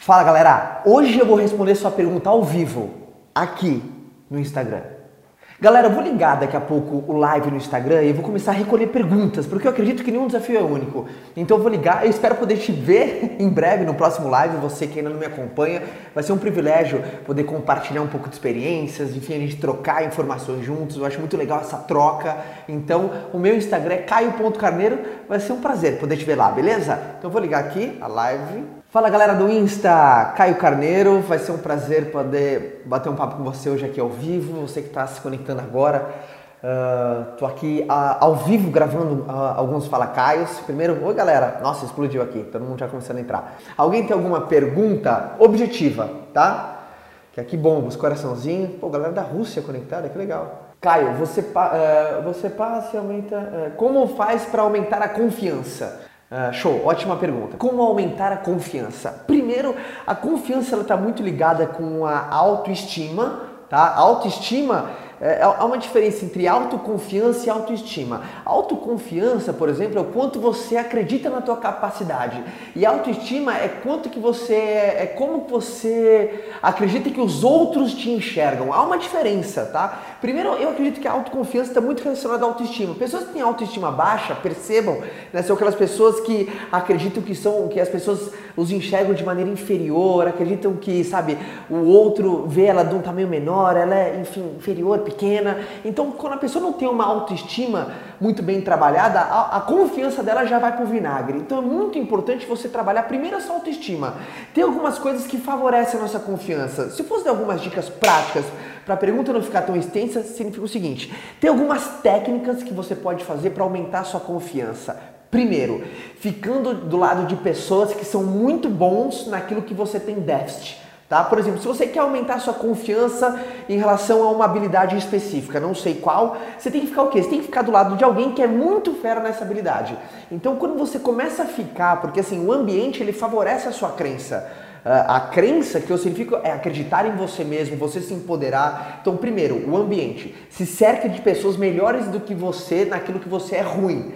Fala galera, hoje eu vou responder sua pergunta ao vivo, aqui no Instagram. Galera, eu vou ligar daqui a pouco o live no Instagram e vou começar a recolher perguntas, porque eu acredito que nenhum desafio é único. Então eu vou ligar, eu espero poder te ver em breve no próximo live, você que ainda não me acompanha. Vai ser um privilégio poder compartilhar um pouco de experiências, enfim, a gente trocar informações juntos. Eu acho muito legal essa troca. Então, o meu Instagram é caio.carneiro. Vai ser um prazer poder te ver lá, beleza? Então eu vou ligar aqui a live Fala galera do Insta, Caio Carneiro, vai ser um prazer poder bater um papo com você hoje aqui ao vivo, você que está se conectando agora. Uh, aqui uh, ao vivo gravando uh, alguns Fala Caios. Primeiro, oi galera, nossa, explodiu aqui, todo mundo já começando a entrar. Alguém tem alguma pergunta objetiva, tá? Que aqui bomba, os coraçãozinhos. Pô, galera da Rússia conectada, que legal. Caio, você, uh, você passa e aumenta. Uh, como faz para aumentar a confiança? Uh, show, ótima pergunta. Como aumentar a confiança? Primeiro, a confiança está muito ligada com a autoestima, tá? A autoestima é, há uma diferença entre autoconfiança e autoestima. Autoconfiança, por exemplo, é o quanto você acredita na tua capacidade. E autoestima é quanto que você é como você acredita que os outros te enxergam. Há uma diferença, tá? Primeiro, eu acredito que a autoconfiança está muito relacionada à autoestima. Pessoas que têm autoestima baixa, percebam, né, são aquelas pessoas que acreditam que são que as pessoas os enxergam de maneira inferior, acreditam que, sabe, o outro vê ela de um tamanho menor, ela é, enfim, inferior, pequena. Então, quando a pessoa não tem uma autoestima muito bem trabalhada, a, a confiança dela já vai pro vinagre. Então, é muito importante você trabalhar primeiro a sua autoestima. Tem algumas coisas que favorecem a nossa confiança. Se fosse algumas dicas práticas para a pergunta não ficar tão extensa, significa o seguinte: tem algumas técnicas que você pode fazer para aumentar sua confiança. Primeiro, ficando do lado de pessoas que são muito bons naquilo que você tem déficit. Tá? Por exemplo, se você quer aumentar sua confiança em relação a uma habilidade específica, não sei qual, você tem que ficar o quê? Você tem que ficar do lado de alguém que é muito fera nessa habilidade. Então, quando você começa a ficar, porque assim, o ambiente ele favorece a sua crença. Ah, a crença que eu significo é acreditar em você mesmo, você se empoderar. Então, primeiro, o ambiente. Se cerca de pessoas melhores do que você naquilo que você é ruim.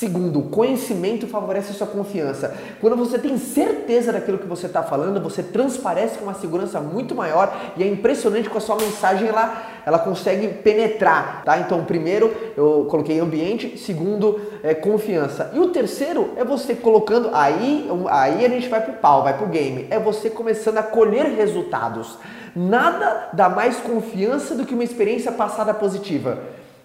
Segundo, conhecimento favorece a sua confiança. Quando você tem certeza daquilo que você está falando, você transparece com uma segurança muito maior e é impressionante com a sua mensagem ela, ela consegue penetrar, tá? Então, primeiro eu coloquei ambiente, segundo é confiança. E o terceiro é você colocando aí, aí a gente vai pro pau, vai pro game. É você começando a colher resultados. Nada dá mais confiança do que uma experiência passada positiva.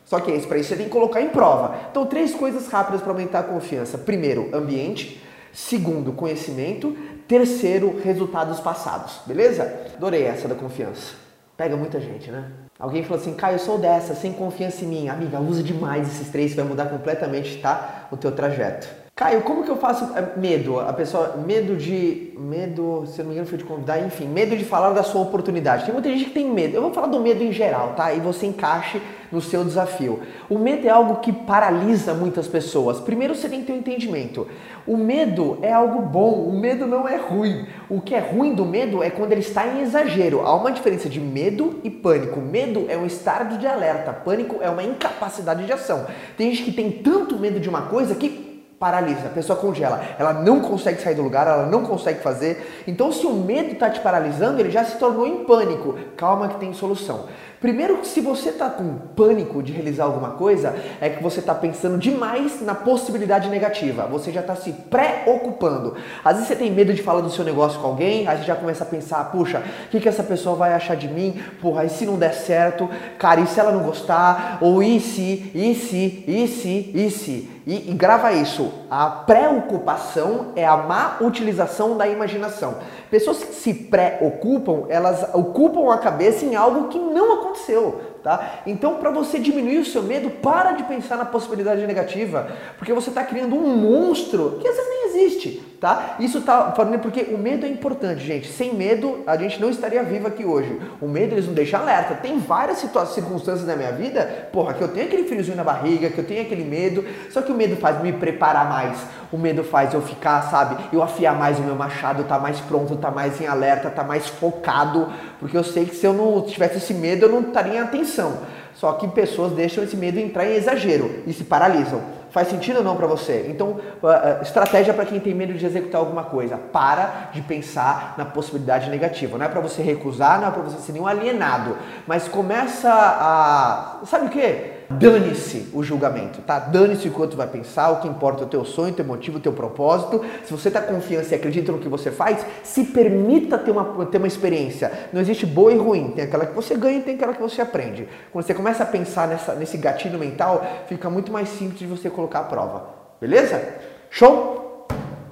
Só que isso para isso você tem que colocar em prova. Então, três coisas rápidas para aumentar a confiança. Primeiro, ambiente. Segundo, conhecimento. Terceiro, resultados passados. Beleza? Adorei essa da confiança. Pega muita gente, né? Alguém falou assim, Caio, eu sou dessa, sem confiança em mim. Amiga, usa demais esses três, vai mudar completamente, tá? O teu trajeto. Caio, como que eu faço é, medo? A pessoa, medo de, medo, se não me engano foi de convidar, enfim, medo de falar da sua oportunidade. Tem muita gente que tem medo. Eu vou falar do medo em geral, tá? E você encaixe no seu desafio. O medo é algo que paralisa muitas pessoas. Primeiro você tem que ter um entendimento. O medo é algo bom, o medo não é ruim. O que é ruim do medo é quando ele está em exagero. Há uma diferença de medo e pânico. Medo é um estado de alerta, pânico é uma incapacidade de ação. Tem gente que tem tanto medo de uma coisa que paralisa, a pessoa congela, ela não consegue sair do lugar, ela não consegue fazer. Então, se o medo está te paralisando, ele já se tornou em pânico. Calma que tem solução. Primeiro, se você está com pânico de realizar alguma coisa, é que você está pensando demais na possibilidade negativa. Você já está se preocupando. Às vezes você tem medo de falar do seu negócio com alguém, aí você já começa a pensar, puxa, o que, que essa pessoa vai achar de mim? Porra, e se não der certo? Cara, e se ela não gostar? Ou e se, e se, e se, e se? E, e grava isso. A preocupação é a má utilização da imaginação. Pessoas que se preocupam, elas ocupam a cabeça em algo que não aconteceu. Tá? Então, para você diminuir o seu medo, para de pensar na possibilidade negativa, porque você está criando um monstro que às vezes nem existe, tá? Isso tá falando porque o medo é importante, gente. Sem medo, a gente não estaria vivo aqui hoje. O medo eles não deixam alerta. Tem várias circunstâncias na minha vida, porra, que eu tenho aquele friozinho na barriga, que eu tenho aquele medo, só que o medo faz me preparar mais. O medo faz eu ficar, sabe, eu afiar mais o meu machado, tá mais pronto, tá mais em alerta, tá mais focado, porque eu sei que se eu não tivesse esse medo, eu não estaria em atenção. Só que pessoas deixam esse medo entrar em exagero e se paralisam. Faz sentido ou não para você? Então, uh, estratégia para quem tem medo de executar alguma coisa. Para de pensar na possibilidade negativa. Não é para você recusar, não é para você ser nenhum alienado. Mas começa a. Sabe o que? Dane-se o julgamento, tá? Dane-se o que outro vai pensar, o que importa é o teu sonho, o teu motivo, o teu propósito. Se você está confiante e acredita no que você faz, se permita ter uma, ter uma experiência. Não existe boa e ruim, tem aquela que você ganha e tem aquela que você aprende. Quando você começa a pensar nessa, nesse gatilho mental, fica muito mais simples de você colocar a prova. Beleza? Show?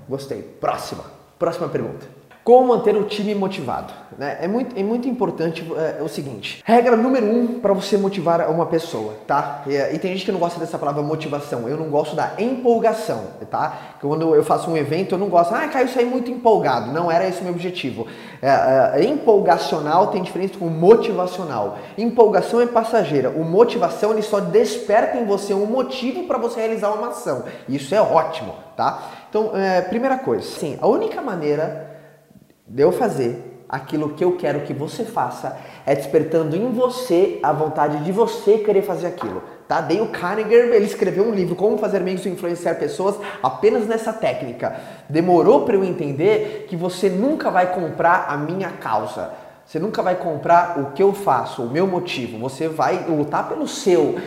Gostei. Próxima. Próxima pergunta. Como manter o time motivado? Né? É, muito, é muito importante é, é o seguinte: regra número um para você motivar uma pessoa, tá? E, e, tem gente que não gosta dessa palavra motivação. Eu não gosto da empolgação, tá? Quando eu faço um evento, eu não gosto, ah, Caio, saí muito empolgado. Não era esse o meu objetivo. É, é, empolgacional tem diferença com motivacional. Empolgação é passageira. O motivação ele só desperta em você um motivo para você realizar uma ação. Isso é ótimo, tá? Então, é, primeira coisa, sim, a única maneira de eu fazer aquilo que eu quero que você faça é despertando em você a vontade de você querer fazer aquilo. Tá? Dale Carnegie, ele escreveu um livro Como fazer amigos e influenciar pessoas apenas nessa técnica. Demorou para eu entender que você nunca vai comprar a minha causa. Você nunca vai comprar o que eu faço, o meu motivo. Você vai lutar pelo seu.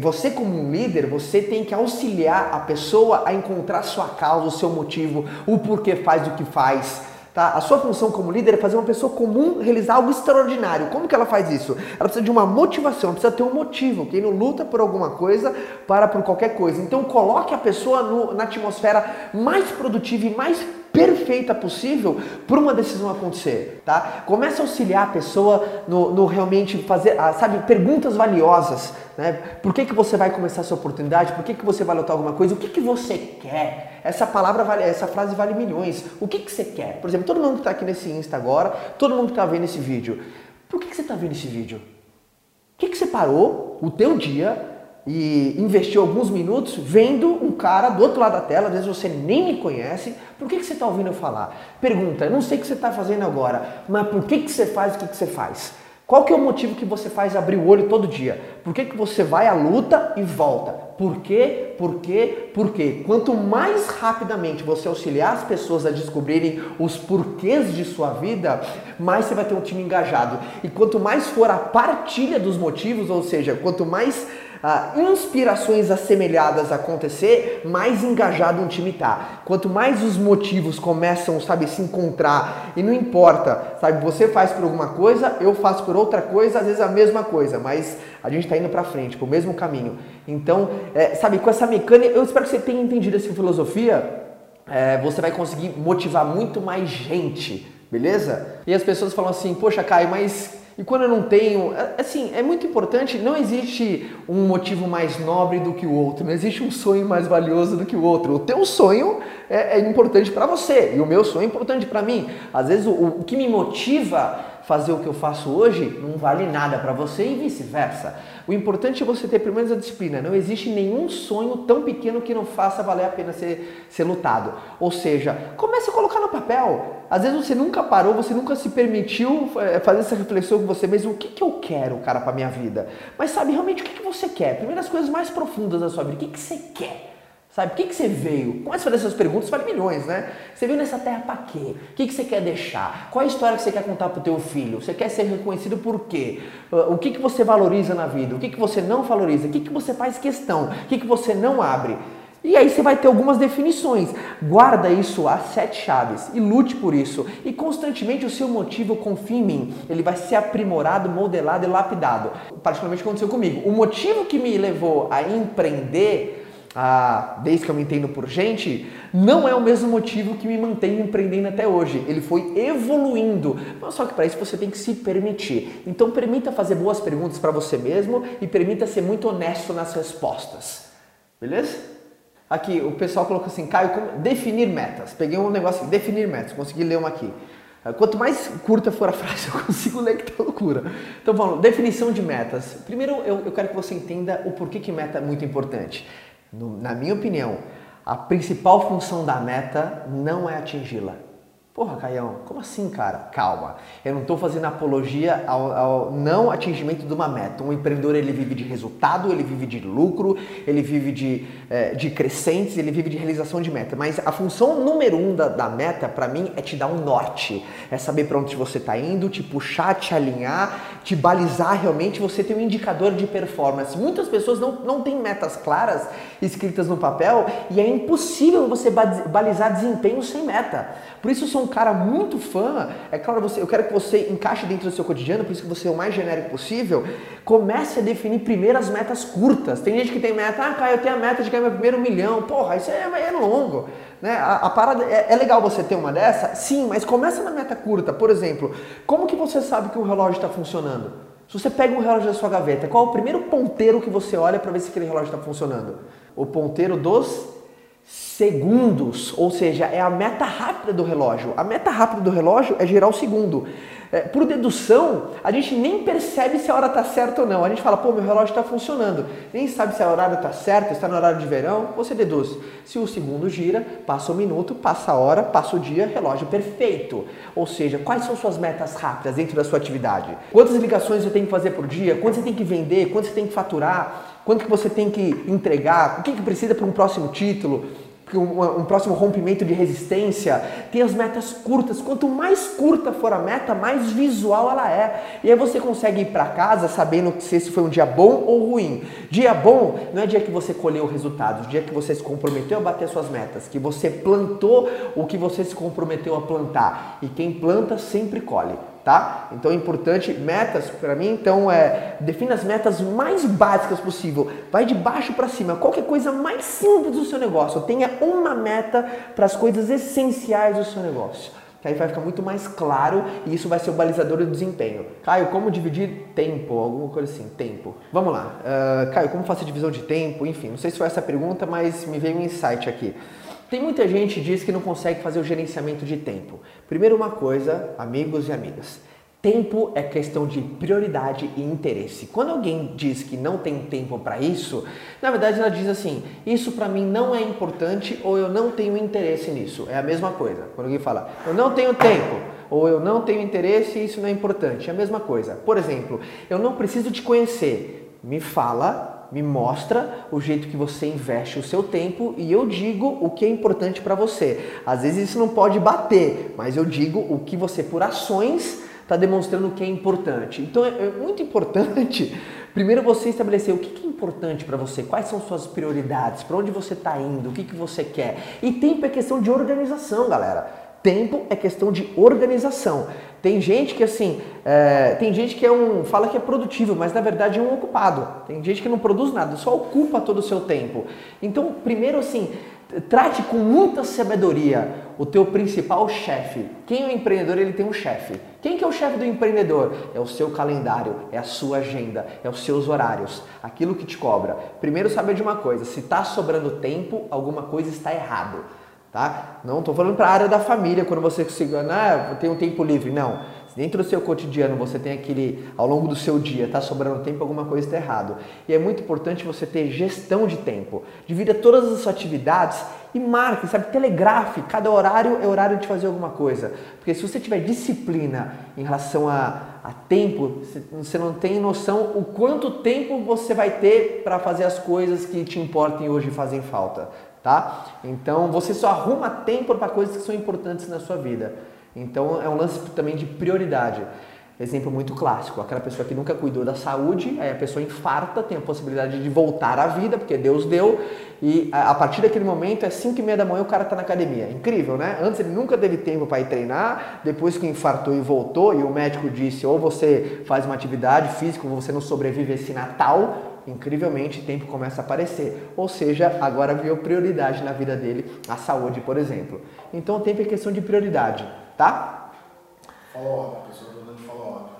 Você como um líder, você tem que auxiliar a pessoa a encontrar sua causa, o seu motivo, o porquê faz o que faz. Tá? A sua função como líder é fazer uma pessoa comum realizar algo extraordinário. Como que ela faz isso? Ela precisa de uma motivação, precisa ter um motivo. Quem não luta por alguma coisa, para por qualquer coisa. Então coloque a pessoa no, na atmosfera mais produtiva e mais perfeita possível para uma decisão acontecer, tá? Comece a auxiliar a pessoa no, no realmente fazer, ah, sabe, perguntas valiosas, né? Por que, que você vai começar essa oportunidade? Por que, que você vai lutar alguma coisa? O que, que você quer? Essa palavra vale, essa frase vale milhões. O que, que você quer? Por exemplo, todo mundo que está aqui nesse Insta agora, todo mundo que está vendo esse vídeo, por que, que você está vendo esse vídeo? O que, que você parou o teu dia e investiu alguns minutos vendo um cara do outro lado da tela, às vezes você nem me conhece, por que, que você está ouvindo eu falar? Pergunta, não sei o que você está fazendo agora, mas por que, que você faz o que, que você faz? Qual que é o motivo que você faz abrir o olho todo dia? Por que, que você vai à luta e volta? Por quê? Por quê? Por quê? Quanto mais rapidamente você auxiliar as pessoas a descobrirem os porquês de sua vida, mais você vai ter um time engajado. E quanto mais for a partilha dos motivos, ou seja, quanto mais ah, inspirações assemelhadas acontecer, mais engajado um time tá. Quanto mais os motivos começam, sabe, se encontrar, e não importa, sabe, você faz por alguma coisa, eu faço por outra coisa, às vezes a mesma coisa, mas a gente está indo para frente, para o mesmo caminho. Então, é, sabe, com essa mecânica, eu espero que você tenha entendido essa filosofia, é, você vai conseguir motivar muito mais gente, beleza? E as pessoas falam assim, poxa, Caio, mas e quando eu não tenho, assim, é muito importante, não existe um motivo mais nobre do que o outro, não existe um sonho mais valioso do que o outro. O teu sonho é, é importante para você e o meu sonho é importante para mim. Às vezes o, o que me motiva fazer o que eu faço hoje não vale nada para você e vice-versa. O importante é você ter pelo menos a disciplina. Não existe nenhum sonho tão pequeno que não faça valer a pena ser, ser lutado. Ou seja, comece a colocar no papel. Às vezes você nunca parou, você nunca se permitiu eh, fazer essa reflexão com você mesmo. O que, que eu quero, cara, para minha vida? Mas sabe realmente o que, que você quer? Primeiras coisas mais profundas da sua vida. O que, que você quer? Sabe, por que, que você veio? Comece a fazer essas perguntas, vale milhões, né? Você veio nessa terra para quê? O que, que você quer deixar? Qual a história que você quer contar para o teu filho? Você quer ser reconhecido por quê? Uh, o que, que você valoriza na vida? O que, que você não valoriza? O que, que você faz questão? O que, que você não abre? E aí você vai ter algumas definições. Guarda isso a sete chaves e lute por isso. E constantemente o seu motivo, confia em mim, ele vai ser aprimorado, modelado e lapidado. Particularmente aconteceu comigo. O motivo que me levou a empreender ah, desde que eu me entendo por gente, não é o mesmo motivo que me mantém empreendendo até hoje. Ele foi evoluindo. Só que para isso você tem que se permitir. Então permita fazer boas perguntas para você mesmo e permita ser muito honesto nas respostas. Beleza? Aqui, o pessoal colocou assim, Caio, como definir metas. Peguei um negócio, definir metas, consegui ler uma aqui. Quanto mais curta for a frase, eu consigo ler que tá loucura. Então vamos, definição de metas. Primeiro, eu, eu quero que você entenda o porquê que meta é muito importante. No, na minha opinião, a principal função da meta não é atingi-la. Porra, Caião, como assim, cara? Calma. Eu não estou fazendo apologia ao, ao, não atingimento de uma meta. Um empreendedor ele vive de resultado, ele vive de lucro, ele vive de, é, de crescentes, ele vive de realização de meta. Mas a função número um da, da meta, para mim, é te dar um norte. É saber para onde você está indo, te puxar, te alinhar, te balizar realmente. Você tem um indicador de performance. Muitas pessoas não, não têm metas claras escritas no papel e é impossível você balizar desempenho sem meta. Por isso, são um cara muito fã, é claro, você, eu quero que você encaixe dentro do seu cotidiano, por isso que você é o mais genérico possível, comece a definir primeiro as metas curtas. Tem gente que tem meta, ah, cara, eu tenho a meta de ganhar meu primeiro milhão. Porra, isso é, é longo. Né? A, a parada, é, é, legal você ter uma dessa? Sim, mas começa na meta curta. Por exemplo, como que você sabe que o relógio está funcionando? Se você pega um relógio da sua gaveta, qual é o primeiro ponteiro que você olha para ver se aquele relógio está funcionando? O ponteiro dos segundos, ou seja, é a meta rápida do relógio. A meta rápida do relógio é gerar o segundo. É, por dedução, a gente nem percebe se a hora está certa ou não. A gente fala, pô, meu relógio está funcionando. Nem sabe se a horário está certo, está no horário de verão. Você deduz. Se o segundo gira, passa o minuto, passa a hora, passa o dia, relógio perfeito. Ou seja, quais são suas metas rápidas dentro da sua atividade? Quantas ligações você tem que fazer por dia? Quanto você tem que vender? Quanto você tem que faturar? Quanto que você tem que entregar? O que, que precisa para um próximo título? Um, próximo rompimento de resistência, tem as metas curtas. Quanto mais curta for a meta, mais visual ela é. E aí você consegue ir para casa sabendo se esse foi um dia bom ou ruim. Dia bom não é dia que você colheu resultados, dia que você se comprometeu a bater suas metas, que você plantou o que você se comprometeu a plantar. E quem planta sempre colhe tá? Então é importante, metas para mim, então é, defina as metas mais básicas possível. Vai de baixo para cima, qualquer coisa mais simples do seu negócio. Tenha uma meta para as coisas essenciais do seu negócio. Que aí vai ficar muito mais claro e isso vai ser o balizador do desempenho. Caio, como dividir tempo? Alguma coisa assim, tempo. Vamos lá. Uh, Caio, como fazer divisão de tempo? Enfim, não sei se foi essa pergunta, mas me veio um insight aqui. Tem muita gente que diz que não consegue fazer o gerenciamento de tempo. Primeiro uma coisa, amigos e amigas, Tempo é questão de prioridade e interesse. Quando alguém diz que não tem tempo para isso, na verdade ela diz assim: isso para mim não é importante ou eu não tenho interesse nisso. É a mesma coisa. Quando alguém fala, eu não tenho tempo ou eu não tenho interesse e isso não é importante, é a mesma coisa. Por exemplo, eu não preciso te conhecer. Me fala, me mostra o jeito que você investe o seu tempo e eu digo o que é importante para você. Às vezes isso não pode bater, mas eu digo o que você por ações está demonstrando o que é importante. Então é, é muito importante, primeiro você estabelecer o que, é importante para você, quais são suas prioridades, para onde você está indo, o que, que você quer. E tempo é questão de organização, galera. Tempo é questão de organização. Tem gente que assim, é, tem gente que é um, fala que é produtivo, mas na verdade é um ocupado. Tem gente que não produz nada, só ocupa todo o seu tempo. Então, primeiro assim, trate com muita sabedoria o teu principal chefe. Quem é o empreendedor? Ele tem um chefe. Quem que é o chefe do empreendedor? É o seu calendário, é a sua agenda, é os seus horários, aquilo que te cobra. Primeiro saber de uma coisa, se está sobrando tempo, alguma coisa está errado tá? Não estou falando para a área da família, quando você se ah, tem um tempo livre, não. Dentro do seu cotidiano você tem aquele, ao longo do seu dia, está sobrando tempo, alguma coisa está errado. E é muito importante você ter gestão de tempo. Divida todas as suas atividades e marque, sabe? Telegrafe, cada horário é horário de fazer alguma coisa. Porque se você tiver disciplina em relação a, a tempo, você não tem noção o quanto tempo você vai ter para fazer as coisas que te importem hoje e fazem falta tá? Então você só arruma tempo para coisas que são importantes na sua vida. Então é um lance também de prioridade. Exemplo muito clássico, aquela pessoa que nunca cuidou da saúde, aí a pessoa infarta, tem a possibilidade de voltar à vida, porque Deus deu, e a partir daquele momento é 5 e meia da manhã o cara está na academia. Incrível, né? Antes ele nunca teve tempo para ir treinar, depois que infartou e voltou, e o médico disse, ou você faz uma atividade física, ou você não sobrevive esse Natal, incrivelmente tempo começa a aparecer. Ou seja, agora viu prioridade na vida dele, a saúde, por exemplo. Então o tempo é questão de prioridade, tá? Follow-up, a pessoa está dando follow-up.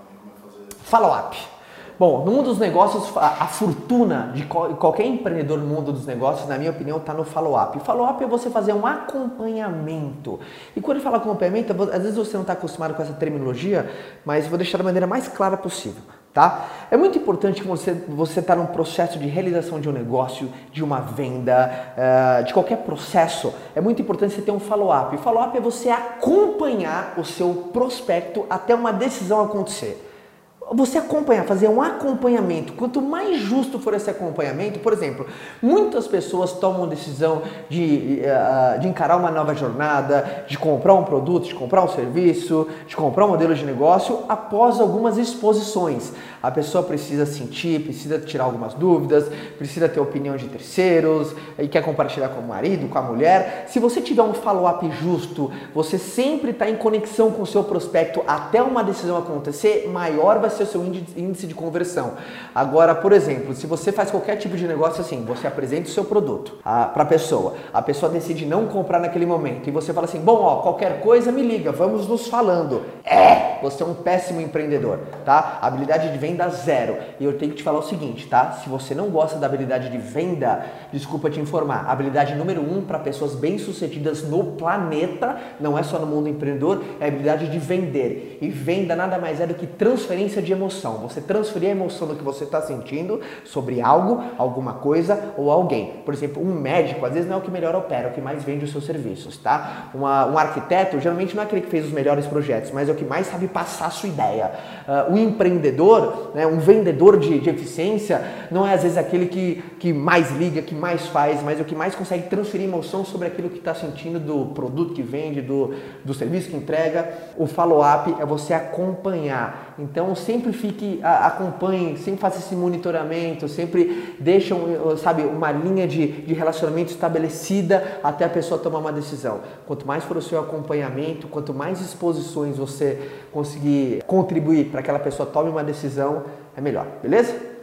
É? Follow-up. Bom, no mundo dos negócios, a, a fortuna de qualquer empreendedor no mundo dos negócios, na minha opinião, está no follow-up. Follow-up é você fazer um acompanhamento. E quando eu falo acompanhamento, às vezes você não está acostumado com essa terminologia, mas vou deixar da maneira mais clara possível. Tá? É muito importante você você está num processo de realização de um negócio, de uma venda, uh, de qualquer processo. É muito importante você ter um follow-up. O follow-up é você acompanhar o seu prospecto até uma decisão acontecer você acompanhar, fazer um acompanhamento. Quanto mais justo for esse acompanhamento, por exemplo, muitas pessoas tomam decisão de, uh, de encarar uma nova jornada, de comprar um produto, de comprar um serviço, de comprar um modelo de negócio após algumas exposições. A pessoa precisa sentir, precisa tirar algumas dúvidas, precisa ter opinião de terceiros e quer compartilhar com o marido, com a mulher. Se você tiver um follow-up justo, você sempre está em conexão com o seu prospecto até uma decisão acontecer, maior vai ser o seu índice de conversão. Agora, por exemplo, se você faz qualquer tipo de negócio assim, você apresenta o seu produto para a pessoa, a pessoa decide não comprar naquele momento e você fala assim: bom, ó, qualquer coisa me liga, vamos nos falando. É, você é um péssimo empreendedor, tá? Habilidade de venda zero. E eu tenho que te falar o seguinte, tá? Se você não gosta da habilidade de venda, desculpa te informar. Habilidade número um para pessoas bem-sucedidas no planeta, não é só no mundo empreendedor, é a habilidade de vender. E venda nada mais é do que transferência de emoção. Você transferir a emoção do que você está sentindo sobre algo, alguma coisa ou alguém. Por exemplo, um médico, às vezes não é o que melhor opera, é o que mais vende os seus serviços, tá? Uma, um arquiteto, geralmente não é aquele que fez os melhores projetos, mas é o que mais sabe passar a sua ideia. Uh, um empreendedor, né? Um vendedor de, de eficiência não é às vezes aquele que, que mais liga, que mais faz, mas é o que mais consegue transferir emoção sobre aquilo que está sentindo do produto que vende, do, do serviço que entrega. O follow-up é você acompanhar. Então sempre fique, acompanhe, sempre faça esse monitoramento, sempre deixa, sabe, uma linha de, de relacionamento estabelecida até a pessoa tomar uma decisão. Quanto mais for o seu acompanhamento, quanto mais exposições você conseguir contribuir para que aquela pessoa tome uma decisão, é melhor, beleza?